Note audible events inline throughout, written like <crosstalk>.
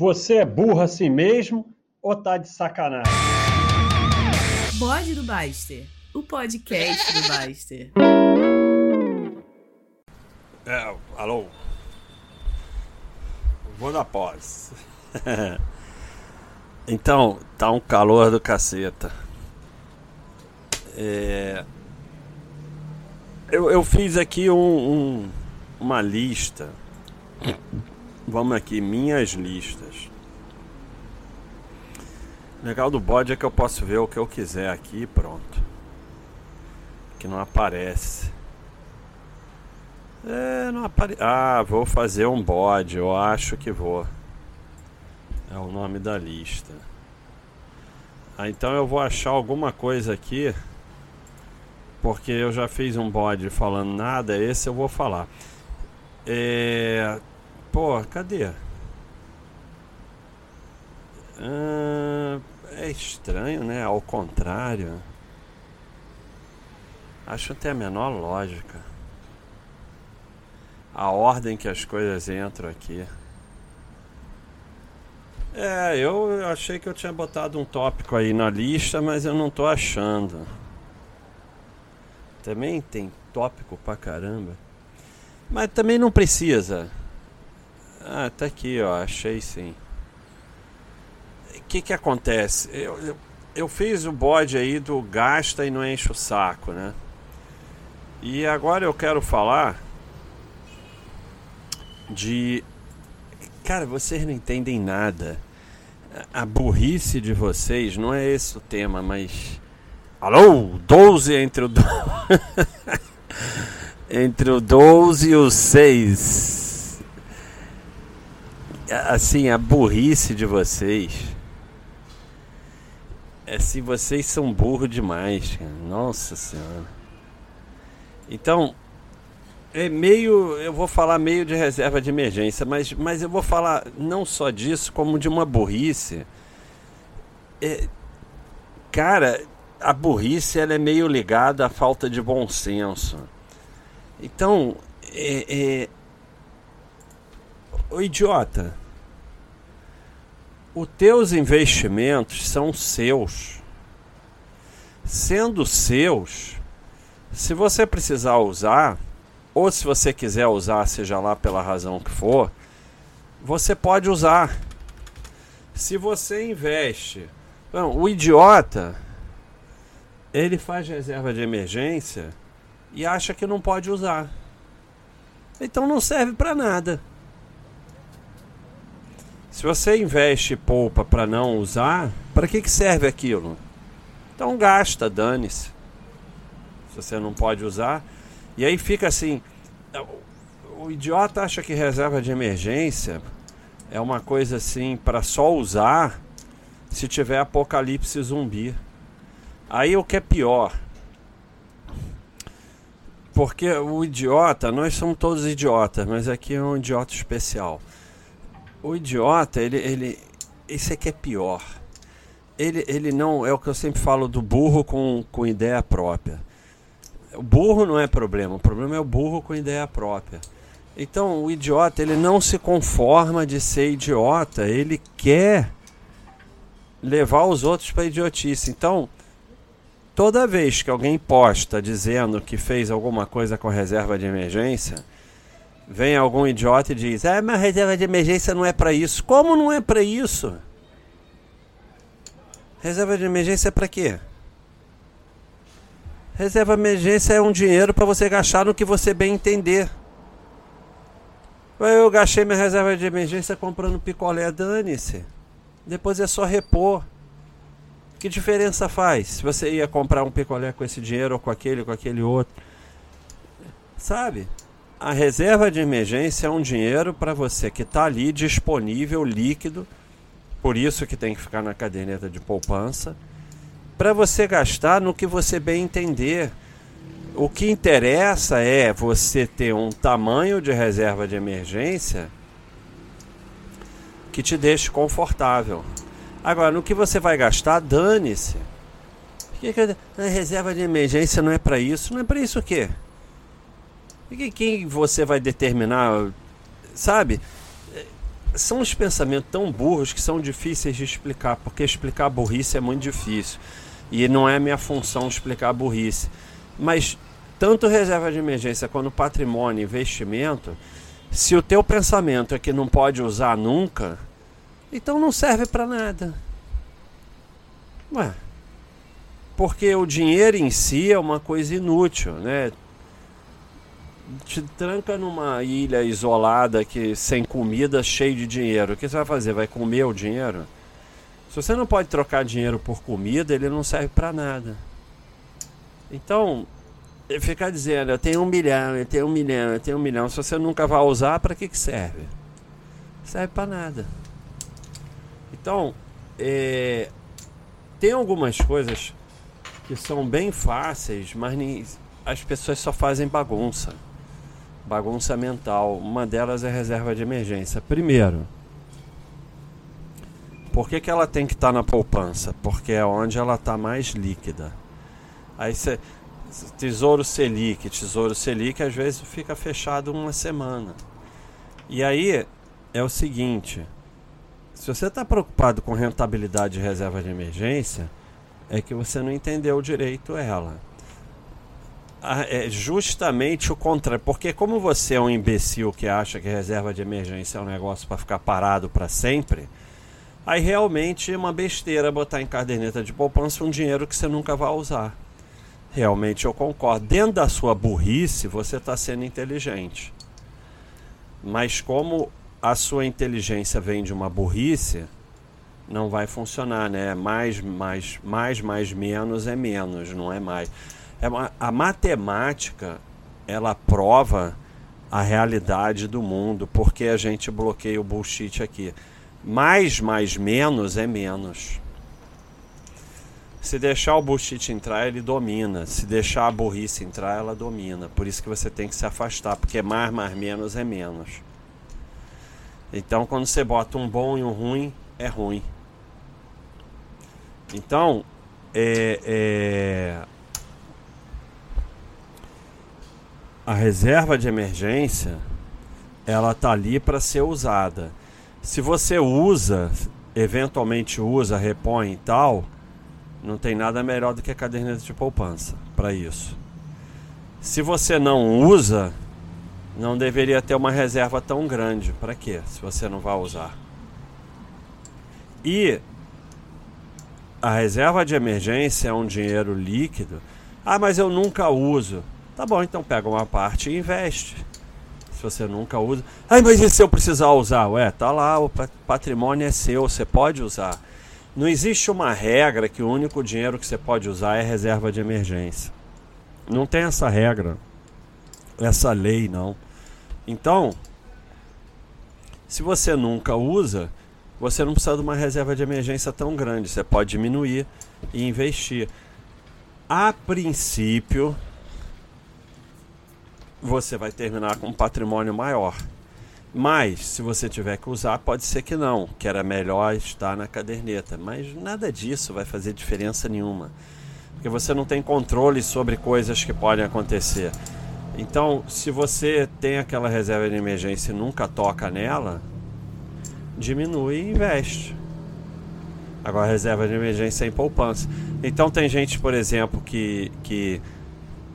Você é burro assim mesmo ou tá de sacanagem? Bode do Baster, o podcast do Baster. É, alô? Vou na pós. <laughs> então, tá um calor do caceta. É... Eu, eu fiz aqui um, um, uma lista. Vamos aqui, minhas listas. Legal do bode é que eu posso ver o que eu quiser aqui pronto. Que não aparece. É, não aparece. Ah, vou fazer um bode, eu acho que vou. É o nome da lista. Ah, então eu vou achar alguma coisa aqui. Porque eu já fiz um bode falando nada, esse eu vou falar. É. Pô, cadê? Ah, é estranho, né? Ao contrário. Acho até a menor lógica. A ordem que as coisas entram aqui. É, eu achei que eu tinha botado um tópico aí na lista, mas eu não tô achando. Também tem tópico pra caramba. Mas também não precisa. Ah, tá aqui, ó. Achei sim. O que que acontece? Eu, eu, eu fiz o bode aí do gasta e não enche o saco, né? E agora eu quero falar de. Cara, vocês não entendem nada. A burrice de vocês não é esse o tema, mas. Alô? 12 entre o. Do... <laughs> entre o 12 e o 6. Assim, a burrice de vocês. É se vocês são burros demais, cara. Nossa senhora. Então, é meio, eu vou falar meio de reserva de emergência, mas, mas eu vou falar não só disso, como de uma burrice. É, cara, a burrice ela é meio ligada à falta de bom senso. Então, é, é, o idiota, os teus investimentos são seus. Sendo seus, se você precisar usar, ou se você quiser usar, seja lá pela razão que for, você pode usar. Se você investe. Bom, o idiota, ele faz reserva de emergência e acha que não pode usar. Então não serve para nada. Se você investe e poupa para não usar, para que, que serve aquilo? Então gasta, dane-se. Se você não pode usar. E aí fica assim: o idiota acha que reserva de emergência é uma coisa assim para só usar se tiver apocalipse zumbi. Aí o que é pior? Porque o idiota, nós somos todos idiotas, mas aqui é um idiota especial. O idiota, ele, ele, esse aqui é pior. Ele, ele não, é o que eu sempre falo do burro com, com ideia própria. O burro não é problema, o problema é o burro com ideia própria. Então, o idiota, ele não se conforma de ser idiota, ele quer levar os outros para idiotice. Então, toda vez que alguém posta dizendo que fez alguma coisa com reserva de emergência, vem algum idiota e diz: "Ah, mas reserva de emergência não é para isso". Como não é para isso? Reserva de emergência é para quê? Reserva de emergência é um dinheiro para você gastar no que você bem entender. Eu gastei minha reserva de emergência comprando picolé, dane-se. Depois é só repor. Que diferença faz se você ia comprar um picolé com esse dinheiro ou com aquele com aquele outro? Sabe? A reserva de emergência é um dinheiro para você que está ali disponível, líquido, por isso que tem que ficar na caderneta de poupança, para você gastar no que você bem entender. O que interessa é você ter um tamanho de reserva de emergência que te deixe confortável. Agora, no que você vai gastar, dane-se. A reserva de emergência não é para isso. Não é para isso o quê? E quem você vai determinar, sabe? são os pensamentos tão burros que são difíceis de explicar, porque explicar burrice é muito difícil. E não é minha função explicar burrice. Mas tanto reserva de emergência quanto patrimônio investimento, se o teu pensamento é que não pode usar nunca, então não serve para nada. Ué, porque o dinheiro em si é uma coisa inútil, né? Te tranca numa ilha isolada que sem comida, cheio de dinheiro. O que você vai fazer? Vai comer o dinheiro? Se você não pode trocar dinheiro por comida, ele não serve para nada. Então, ficar dizendo, eu tenho um milhão, eu tenho um milhão, eu tenho um milhão, se você nunca vai usar, para que, que serve? Serve para nada. Então, é, tem algumas coisas que são bem fáceis, mas as pessoas só fazem bagunça. Bagunça mental. Uma delas é reserva de emergência. Primeiro, por que, que ela tem que estar tá na poupança? Porque é onde ela está mais líquida. Aí você. Tesouro Selic, Tesouro Selic às vezes fica fechado uma semana. E aí é o seguinte: se você está preocupado com rentabilidade de reserva de emergência, é que você não entendeu direito ela. É justamente o contrário, porque como você é um imbecil que acha que reserva de emergência é um negócio para ficar parado para sempre, aí realmente é uma besteira botar em caderneta de poupança um dinheiro que você nunca vai usar. Realmente eu concordo. Dentro da sua burrice, você está sendo inteligente. Mas como a sua inteligência vem de uma burrice, não vai funcionar, né? Mais, mais, mais, mais, menos é menos, não é mais. É a matemática, ela prova a realidade do mundo, porque a gente bloqueia o bullshit aqui. Mais, mais, menos é menos. Se deixar o bullshit entrar, ele domina. Se deixar a burrice entrar, ela domina. Por isso que você tem que se afastar, porque mais, mais, menos é menos. Então, quando você bota um bom e um ruim, é ruim. Então, é, é, a reserva de emergência ela tá ali para ser usada. Se você usa, eventualmente usa, repõe e tal, não tem nada melhor do que a caderneta de poupança para isso. Se você não usa, não deveria ter uma reserva tão grande. Para quê? Se você não vai usar. E a reserva de emergência é um dinheiro líquido. Ah, mas eu nunca uso. Tá bom, então pega uma parte e investe. Se você nunca usa. Ah, mas e se eu precisar usar? Ué, tá lá, o patrimônio é seu, você pode usar. Não existe uma regra que o único dinheiro que você pode usar é reserva de emergência. Não tem essa regra, essa lei, não. Então, se você nunca usa, você não precisa de uma reserva de emergência tão grande. Você pode diminuir e investir. A princípio, você vai terminar com um patrimônio maior. Mas, se você tiver que usar, pode ser que não, que era melhor estar na caderneta. Mas nada disso vai fazer diferença nenhuma. Porque você não tem controle sobre coisas que podem acontecer. Então, se você tem aquela reserva de emergência e nunca toca nela, diminui e investe. Agora, reserva de emergência é em poupança. Então, tem gente, por exemplo, que, que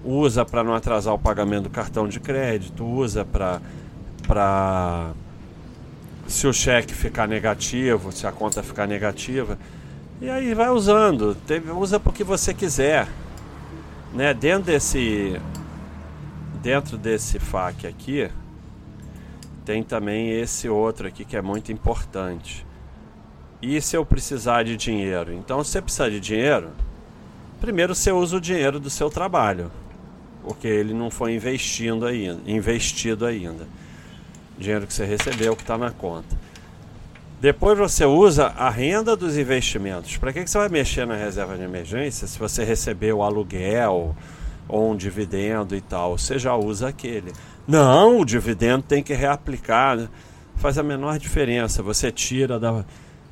usa para não atrasar o pagamento do cartão de crédito, usa para. Pra... Se o cheque ficar negativo, se a conta ficar negativa, e aí vai usando, usa porque você quiser. Né? Dentro desse dentro desse FAQ aqui, tem também esse outro aqui que é muito importante. E se eu precisar de dinheiro? Então, se você precisar de dinheiro, primeiro você usa o dinheiro do seu trabalho, porque ele não foi investindo ainda, investido ainda. Dinheiro que você recebeu, que está na conta. Depois você usa a renda dos investimentos. Para que, que você vai mexer na reserva de emergência se você recebeu aluguel ou um dividendo e tal? Você já usa aquele. Não, o dividendo tem que reaplicar. Né? Faz a menor diferença. Você tira da,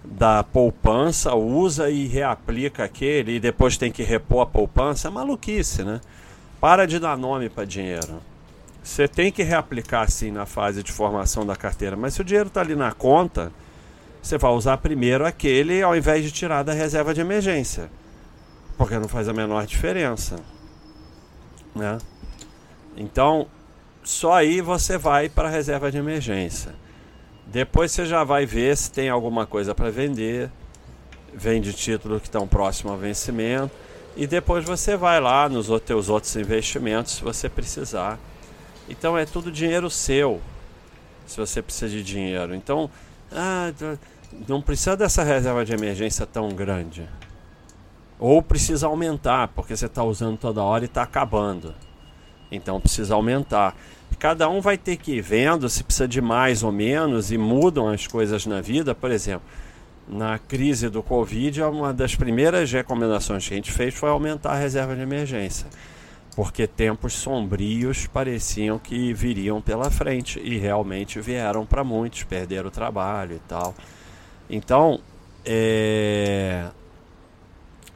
da poupança, usa e reaplica aquele e depois tem que repor a poupança. É maluquice, né? Para de dar nome para dinheiro. Você tem que reaplicar sim na fase de formação da carteira, mas se o dinheiro está ali na conta, você vai usar primeiro aquele ao invés de tirar da reserva de emergência, porque não faz a menor diferença, né? Então, só aí você vai para a reserva de emergência. Depois você já vai ver se tem alguma coisa para vender, vende títulos que estão próximo ao vencimento e depois você vai lá nos teus outros investimentos se você precisar. Então é tudo dinheiro seu, se você precisa de dinheiro. Então, ah, não precisa dessa reserva de emergência tão grande. Ou precisa aumentar, porque você está usando toda hora e está acabando. Então precisa aumentar. Cada um vai ter que ir vendo se precisa de mais ou menos e mudam as coisas na vida. Por exemplo, na crise do Covid, uma das primeiras recomendações que a gente fez foi aumentar a reserva de emergência, porque tempos sombrios pareciam que viriam pela frente e realmente vieram para muitos, perderam o trabalho e tal. Então, é...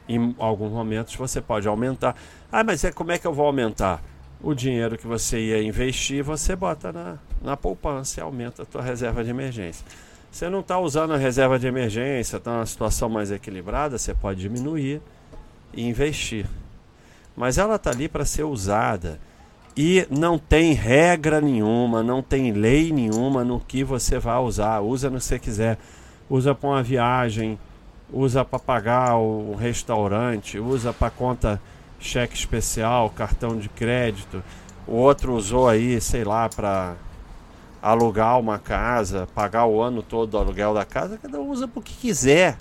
em alguns momentos você pode aumentar. Ah, mas é, como é que eu vou aumentar? O dinheiro que você ia investir, você bota na, na poupança e aumenta a tua reserva de emergência. Você não está usando a reserva de emergência, está numa situação mais equilibrada, você pode diminuir e investir. Mas ela está ali para ser usada. E não tem regra nenhuma, não tem lei nenhuma no que você vai usar. Usa no que você quiser. Usa para uma viagem, usa para pagar o restaurante, usa para conta cheque especial, cartão de crédito. O outro usou aí, sei lá, para alugar uma casa, pagar o ano todo do aluguel da casa, cada um usa o que quiser.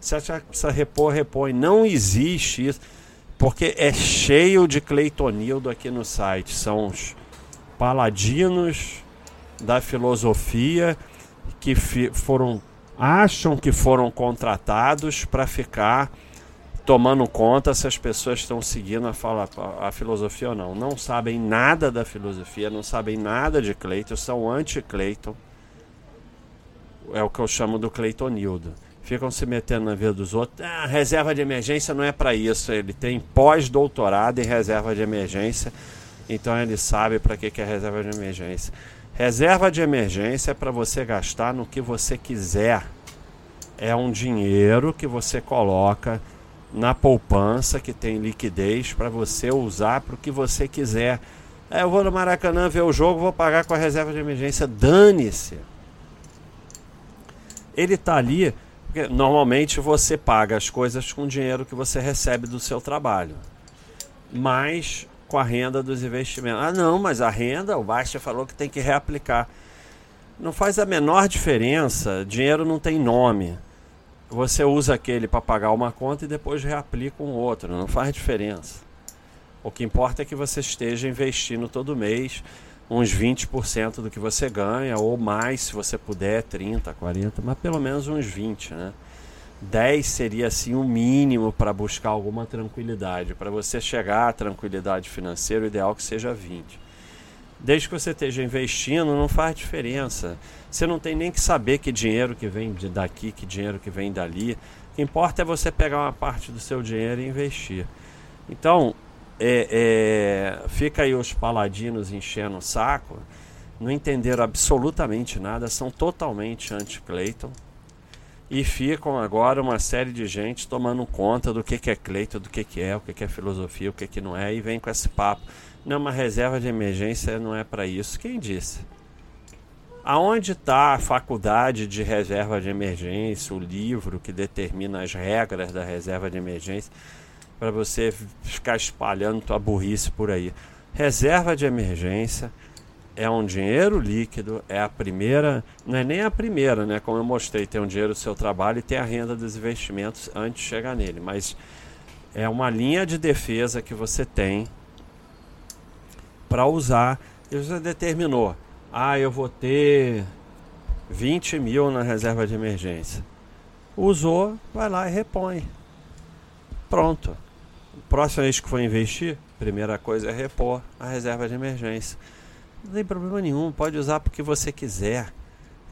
Se achar que precisa repor, repõe. Não existe isso, porque é cheio de Cleitonildo aqui no site. São os paladinos da filosofia que foram acham que foram contratados para ficar tomando conta se as pessoas estão seguindo a, fala, a, filosofia ou não. Não sabem nada da filosofia, não sabem nada de Cleiton, são anti-Cleiton. É o que eu chamo do Cleitonildo. Ficam se metendo na vida dos outros. Ah, reserva de emergência não é para isso. Ele tem pós-doutorado em reserva de emergência, então ele sabe para que, que é reserva de emergência. Reserva de emergência é para você gastar no que você quiser. É um dinheiro que você coloca na poupança que tem liquidez para você usar para o que você quiser. É, eu vou no Maracanã ver o jogo, vou pagar com a reserva de emergência. Dane-se. Ele está ali, porque normalmente você paga as coisas com o dinheiro que você recebe do seu trabalho, mas com a renda dos investimentos. Ah, não, mas a renda, o Baixa falou que tem que reaplicar. Não faz a menor diferença, dinheiro não tem nome você usa aquele para pagar uma conta e depois reaplica um outro, não faz diferença. O que importa é que você esteja investindo todo mês uns 20% do que você ganha, ou mais, se você puder, 30, 40, mas pelo menos uns 20, né? 10 seria assim o mínimo para buscar alguma tranquilidade. Para você chegar à tranquilidade financeira, o ideal é que seja 20. Desde que você esteja investindo, não faz diferença. Você não tem nem que saber que dinheiro que vem daqui, que dinheiro que vem dali. O que importa é você pegar uma parte do seu dinheiro e investir. Então, é, é, fica aí os paladinos enchendo o saco, não entenderam absolutamente nada, são totalmente anti-Clayton. E ficam agora uma série de gente tomando conta do que, que é Clayton, do que, que é, o que, que é filosofia, o que, que não é, e vem com esse papo. Não, uma reserva de emergência não é para isso. Quem disse? Aonde está a faculdade de reserva de emergência, o livro que determina as regras da reserva de emergência, para você ficar espalhando tua burrice por aí? Reserva de emergência é um dinheiro líquido, é a primeira, não é nem a primeira, né? Como eu mostrei, tem um dinheiro do seu trabalho e tem a renda dos investimentos antes de chegar nele, mas é uma linha de defesa que você tem para usar. E você determinou ah, eu vou ter 20 mil na reserva de emergência. Usou, vai lá e repõe. Pronto. Próxima vez que for investir, primeira coisa é repor a reserva de emergência. Não tem problema nenhum, pode usar porque você quiser.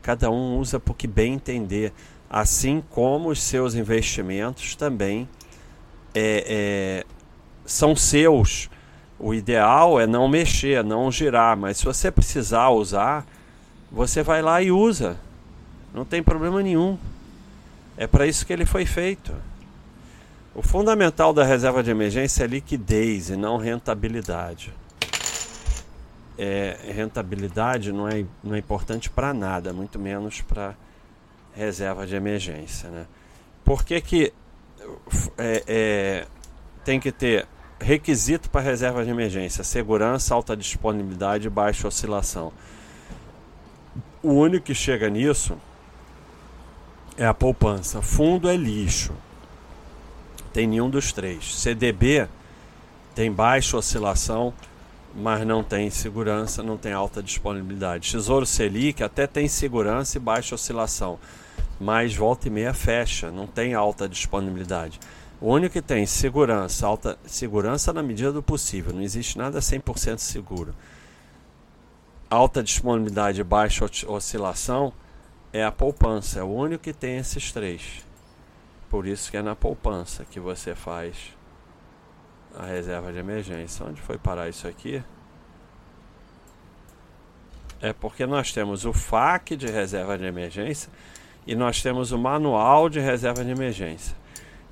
Cada um usa porque bem entender. Assim como os seus investimentos também é, é, são seus O ideal é não mexer, não girar, mas se você precisar usar, você vai lá e usa. Não tem problema nenhum. É para isso que ele foi feito. O fundamental da reserva de emergência é liquidez e não rentabilidade. É, rentabilidade não é, não é importante para nada, muito menos para reserva de emergência. Né? Por que, que é, é, tem que ter requisito para reserva de emergência: segurança, alta disponibilidade e baixa oscilação? O único que chega nisso é a poupança. Fundo é lixo. Tem nenhum dos três. CDB tem baixa oscilação, mas não tem segurança, não tem alta disponibilidade. Tesouro Selic até tem segurança e baixa oscilação, mas volta e meia fecha, não tem alta disponibilidade. O único que tem segurança, alta segurança na medida do possível, não existe nada 100% seguro. Alta disponibilidade e baixa oscilação é a poupança, é o único que tem esses três. Por isso que é na poupança que você faz a reserva de emergência. Onde foi parar isso aqui? É porque nós temos o FAQ de reserva de emergência e nós temos o manual de reserva de emergência.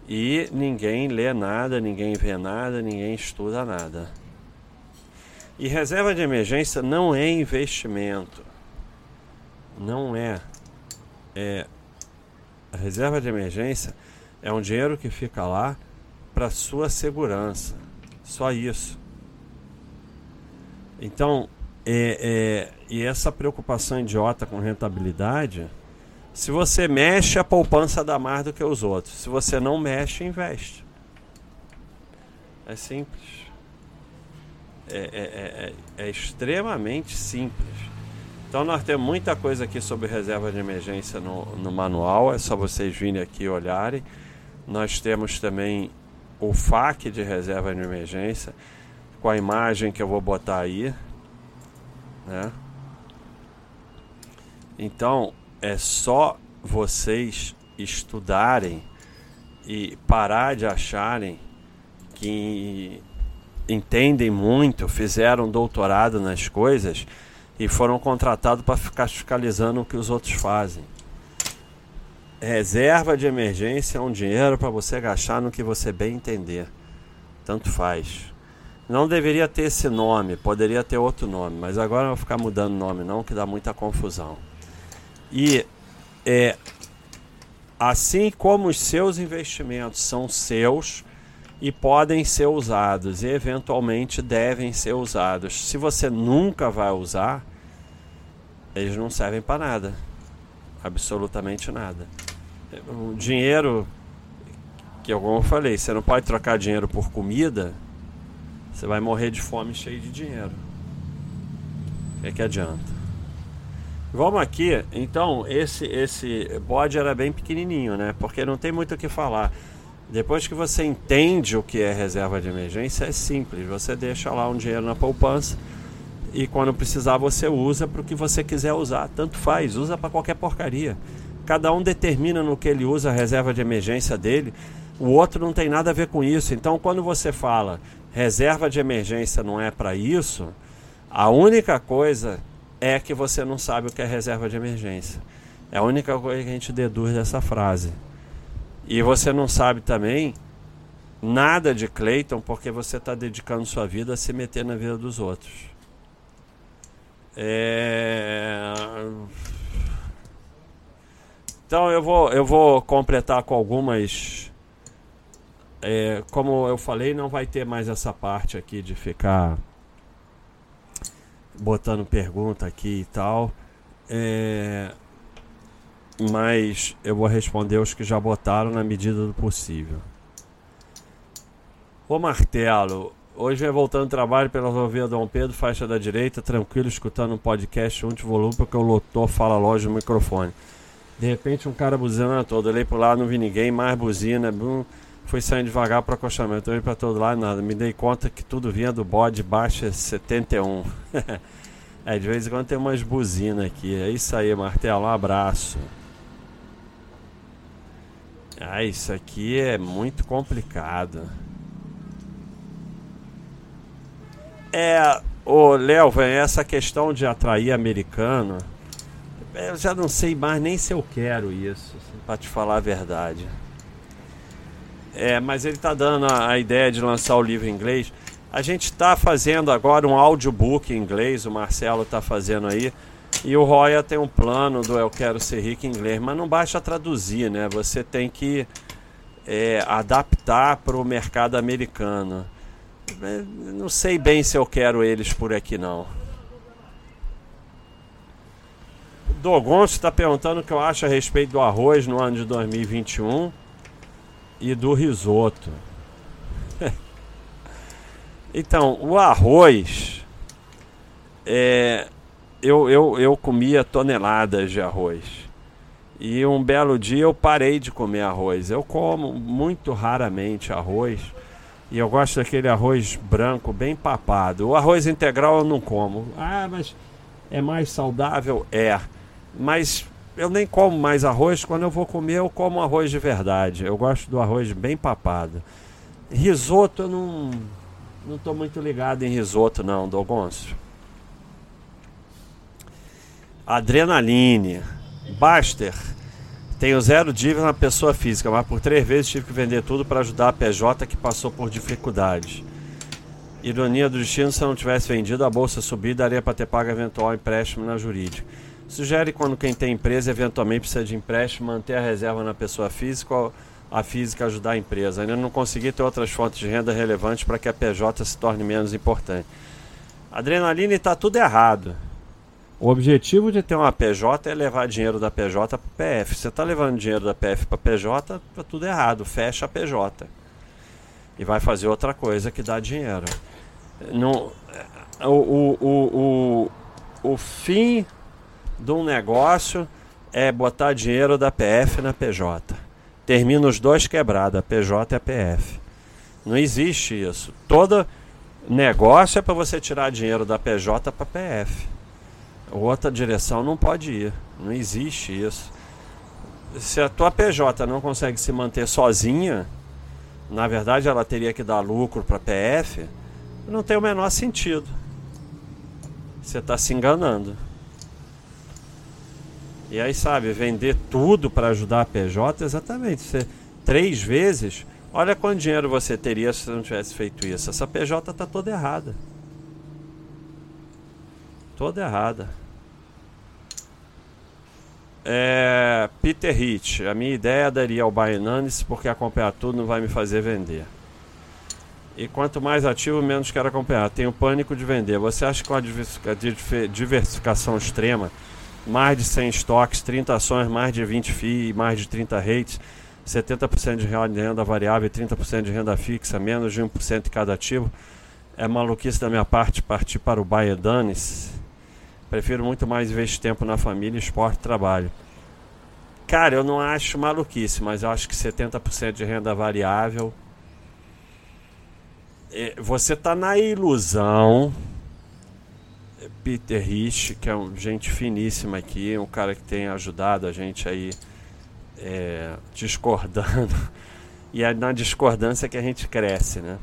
E ninguém lê nada, ninguém vê nada, ninguém estuda nada. E reserva de emergência não é investimento. Não é é a reserva de emergência é um dinheiro que fica lá para sua segurança. Só isso. Então, é, é, e essa preocupação idiota com rentabilidade, se você mexe, a poupança dá mais do que os outros. Se você não mexe, investe. É simples. É, é, é, é extremamente simples. Então nós temos muita coisa aqui sobre reserva de emergência no, no manual, é só vocês virem aqui e olharem. Nós temos também o FAQ de reserva de emergência, com a imagem que eu vou botar aí. Né? Então é só vocês estudarem e parar de acharem que entendem muito, fizeram doutorado nas coisas e foram contratados para ficar fiscalizando o que os outros fazem. Reserva de emergência é um dinheiro para você gastar no que você bem entender. Tanto faz. Não deveria ter esse nome, poderia ter outro nome, mas agora não vou ficar mudando nome não, que dá muita confusão. E é assim como os seus investimentos são seus e podem ser usados e eventualmente devem ser usados. Se você nunca vai usar, eles não servem para nada. Absolutamente nada. O dinheiro, que eu, como eu falei, você não pode trocar dinheiro por comida, você vai morrer de fome cheio de dinheiro. O que, é que adianta? Vamos aqui, então, esse esse bode era bem pequenininho, né? Porque não tem muito o que falar. Depois que você entende o que é reserva de emergência, é simples. Você deixa lá um dinheiro na poupança e quando precisar você usa para o que você quiser usar. Tanto faz, usa para qualquer porcaria. Cada um determina no que ele usa a reserva de emergência dele. O outro não tem nada a ver com isso. Então, quando você fala reserva de emergência não é para isso, a única coisa é que você não sabe o que é reserva de emergência. É a única coisa que a gente deduz dessa frase. E você não sabe também nada de Clayton porque você está dedicando sua vida a se meter na vida dos outros. É... Então eu vou, eu vou completar com algumas. É, como eu falei, não vai ter mais essa parte aqui de ficar botando pergunta aqui e tal. É, mas eu vou responder os que já botaram na medida do possível. O martelo, Hoje é voltando ao trabalho pela rodovia Dom Pedro, faixa da direita, tranquilo, escutando um podcast um de volume, porque o lotou fala loja no microfone. De repente um cara buzinando todo, olhei pro lado, não vi ninguém, mais buzina, bum, fui saindo devagar para acostamento, olhei para todo lado, nada. Me dei conta que tudo vinha do bode baixa 71. <laughs> é, de vez em quando tem umas buzinas aqui. É isso aí, Martelo, um abraço. Ah, isso aqui é muito complicado. É, ô Léo, essa questão de atrair americano, eu já não sei mais nem se eu quero isso, assim, para te falar a verdade. É, mas ele está dando a, a, ideia de lançar o livro em inglês. A gente está fazendo agora um audiobook em inglês, o Marcelo está fazendo aí. E o Roya tem um plano do Eu Quero Ser Rico em inglês, mas não basta traduzir, né? Você tem que é, adaptar para o mercado americano. É, não sei bem se eu quero eles por aqui não. Dogonço está perguntando o que eu acho a respeito do arroz no ano de 2021 e do risoto. <laughs> então, o arroz. É, eu, eu, eu comia toneladas de arroz. E um belo dia eu parei de comer arroz. Eu como muito raramente arroz. E eu gosto daquele arroz branco, bem papado. O arroz integral eu não como. Ah, mas é mais saudável? É. Mas eu nem como mais arroz. Quando eu vou comer, eu como arroz de verdade. Eu gosto do arroz bem papado. Risoto eu não. Não muito ligado em risoto, não, Dogonço. Adrenaline. Baster. Tenho zero dívida na pessoa física, mas por três vezes tive que vender tudo para ajudar a PJ que passou por dificuldades. Ironia do destino, se eu não tivesse vendido, a bolsa subir daria para ter pago eventual empréstimo na jurídica. Sugere quando quem tem empresa eventualmente precisa de empréstimo, manter a reserva na pessoa física a física ajudar a empresa. Ainda não consegui ter outras fontes de renda relevantes para que a PJ se torne menos importante. Adrenalina está tudo errado. O objetivo de ter uma PJ é levar dinheiro da PJ para o PF. Você está levando dinheiro da PF para PJ, está tudo errado. Fecha a PJ. E vai fazer outra coisa que dá dinheiro. Não, o, o, o, o, o fim de um negócio é botar dinheiro da PF na PJ. Termina os dois quebrados, a PJ e a PF. Não existe isso. Todo negócio é para você tirar dinheiro da PJ para PF outra direção não pode ir. Não existe isso. Se a tua PJ não consegue se manter sozinha, na verdade ela teria que dar lucro para PF, não tem o menor sentido. Você está se enganando. E aí, sabe, vender tudo para ajudar a PJ, exatamente. Você, três vezes, olha quanto dinheiro você teria se não tivesse feito isso. Essa PJ está toda errada toda errada. É, Peter Hitch, a minha ideia daria ao Binanes porque acompanhar tudo não vai me fazer vender. E quanto mais ativo, menos quero acompanhar. Tenho pânico de vender. Você acha que com a diversificação extrema, mais de 100 estoques, 30 ações, mais de 20 FII, mais de 30 rates, 70% de renda variável e 30% de renda fixa, menos de 1% de cada ativo, é maluquice da minha parte partir para o Baianes? Prefiro muito mais investir tempo na família, esporte e trabalho. Cara, eu não acho maluquice, mas eu acho que 70% de renda variável. É, você tá na ilusão. Peter Rich, que é um gente finíssima aqui, um cara que tem ajudado a gente aí é, discordando. <laughs> E é na discordância que a gente cresce, né?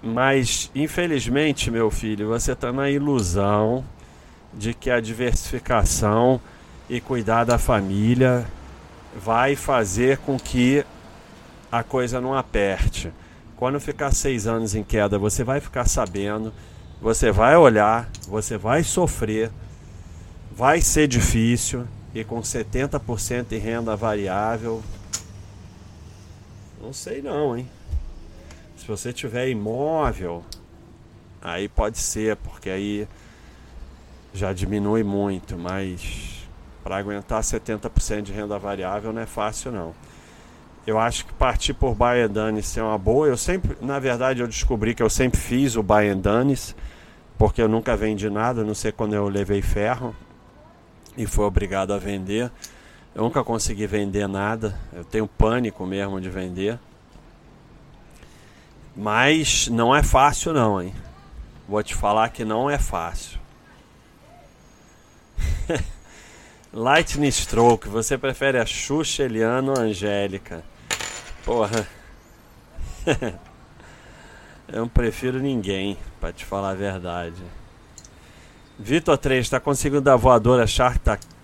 Mas, infelizmente, meu filho, você está na ilusão de que a diversificação e cuidar da família vai fazer com que a coisa não aperte. Quando ficar seis anos em queda, você vai ficar sabendo, você vai olhar, você vai sofrer, vai ser difícil e com 70% em renda variável, não sei não, hein? Se você tiver imóvel, aí pode ser, porque aí já diminui muito, mas para aguentar 70% de renda variável não é fácil não. Eu acho que partir por buy and é uma boa. Eu sempre, na verdade, eu descobri que eu sempre fiz o buy and porque eu nunca vendi nada, não sei quando eu levei ferro e fui obrigado a vender. Eu nunca consegui vender nada, eu tenho pânico mesmo de vender. Mas não é fácil não, hein? Vou te falar que não é fácil. <laughs> Lightning Stroke, você prefere a Xuxa, Eliana ou a Angélica? Porra. <laughs> Eu não prefiro ninguém, para te falar a verdade. Vitor 3 está conseguindo dar voadora Shark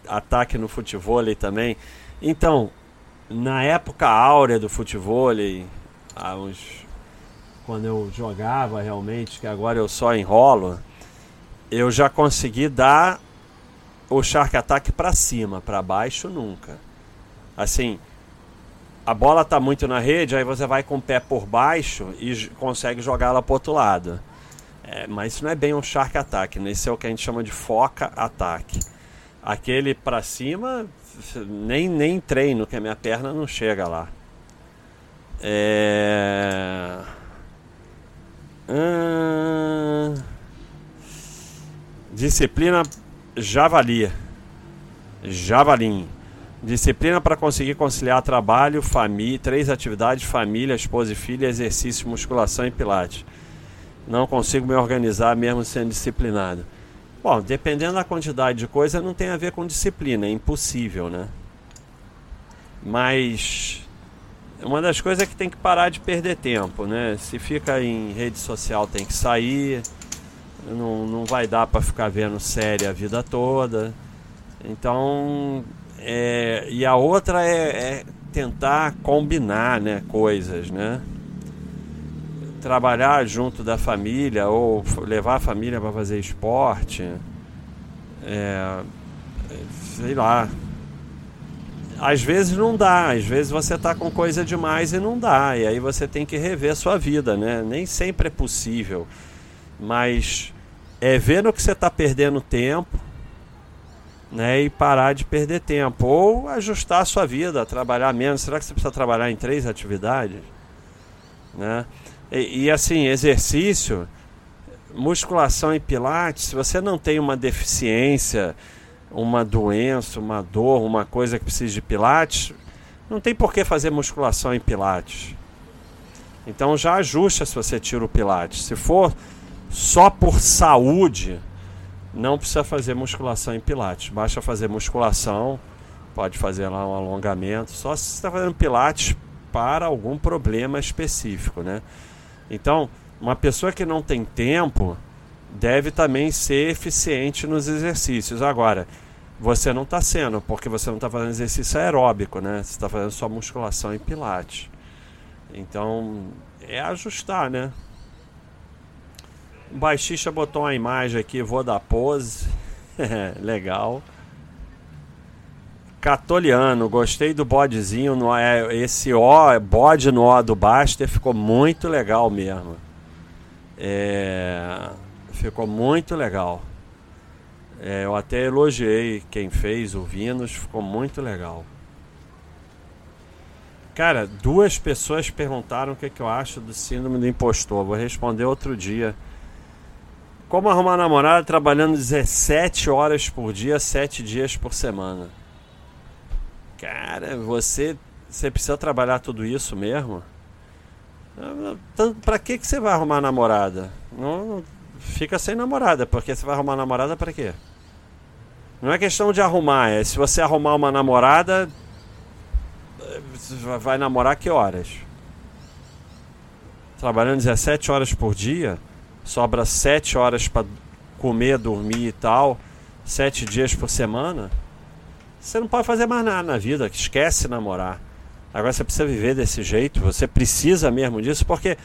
ataque no futebol também. Então, na época áurea do futebol, há uns quando eu jogava realmente, que agora eu só enrolo, eu já consegui dar o Shark Attack para cima, para baixo nunca. Assim, a bola tá muito na rede, aí você vai com o pé por baixo e consegue jogar ela pro outro lado. É, mas isso não é bem um Shark Attack, né? Isso é o que a gente chama de foca ataque. Aquele para cima, nem, nem treino, que a minha perna não chega lá. É... Hum... Disciplina javali. Javalim. Disciplina para conseguir conciliar trabalho, família, três atividades, família, esposa e filha, exercício, musculação e pilates. Não consigo me organizar mesmo sendo disciplinado. Bom, dependendo da quantidade de coisa, não tem a ver com disciplina, é impossível, né? Mas uma das coisas é que tem que parar de perder tempo, né? Se fica em rede social, tem que sair. Não, não vai dar para ficar vendo série a vida toda. Então, é, e a outra é, é, tentar combinar, né, coisas, né? Trabalhar junto da família ou levar a família para fazer esporte, é, sei lá, às vezes não dá, às vezes você está com coisa demais e não dá, e aí você tem que rever a sua vida, né? Nem sempre é possível, mas é ver no que você está perdendo tempo, né? E parar de perder tempo, ou ajustar a sua vida, trabalhar menos. Será que você precisa trabalhar em três atividades, né? E, e assim, exercício, musculação e pilates, se você não tem uma deficiência uma doença, uma dor, uma coisa que precisa de pilates, não tem por que fazer musculação em pilates. Então já ajusta se você tira o pilates. Se for só por saúde, não precisa fazer musculação em pilates. Basta fazer musculação, pode fazer lá um alongamento, só se você está fazendo pilates para algum problema específico, né? Então, uma pessoa que não tem tempo deve também ser eficiente nos exercícios. Agora, você não está sendo, porque você não está fazendo exercício aeróbico, né? Você está fazendo só musculação e pilates. Então, é ajustar, né? O baixista botou uma imagem aqui, vou dar pose. <laughs> Legal. Catoliano, gostei do bodezinho. No, esse ó, bode no ó do Baster ficou muito legal mesmo. É, ficou muito legal. É, eu até elogiei quem fez o Vinos, ficou muito legal. Cara, duas pessoas perguntaram o que, é que eu acho do síndrome do impostor. Vou responder outro dia. Como arrumar namorada trabalhando 17 horas por dia, 7 dias por semana? Cara, você, você precisa trabalhar tudo isso mesmo? Então, pra que, que você vai arrumar namorada? Não, fica sem namorada, porque você vai arrumar namorada para quê? Não é questão de arrumar, é se você arrumar uma namorada, vai namorar que horas? Trabalhando 17 horas por dia, sobra 7 horas para comer, dormir e tal, 7 dias por semana. Você não pode fazer mais nada na vida, esquece namorar. Agora você precisa viver desse jeito, você precisa mesmo disso, porque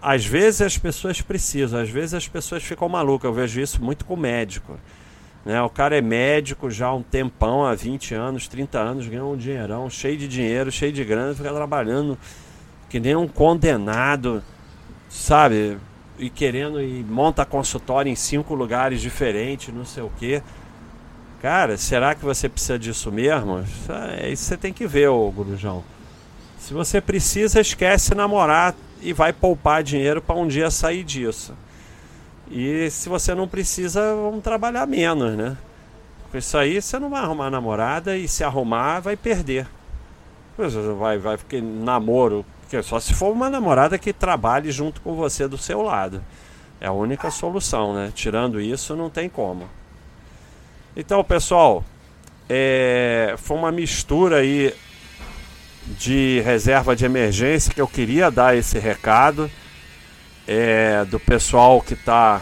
às vezes as pessoas precisam, às vezes as pessoas ficam malucas. Eu vejo isso muito com médico. Né? O cara é médico já há um tempão, há 20 anos, 30 anos, ganha um dinheirão, cheio de dinheiro, cheio de grana, fica trabalhando que nem um condenado, sabe? E querendo e monta consultório em cinco lugares diferentes, não sei o quê. Cara, será que você precisa disso mesmo? É isso você tem que ver, ô Gurujão. Se você precisa, esquece namorar e vai poupar dinheiro para um dia sair disso. E se você não precisa, vamos trabalhar menos, né? Com isso aí você não vai arrumar namorada e se arrumar vai perder. Vai, vai, porque namoro, porque só se for uma namorada que trabalhe junto com você do seu lado. É a única solução, né? Tirando isso, não tem como. Então, pessoal, é... foi uma mistura aí de reserva de emergência que eu queria dar esse recado é... do pessoal que está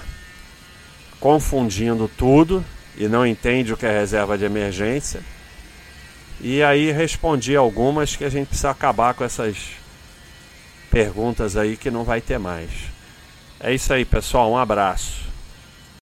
confundindo tudo e não entende o que é reserva de emergência. E aí respondi algumas que a gente precisa acabar com essas perguntas aí que não vai ter mais. É isso aí, pessoal. Um abraço.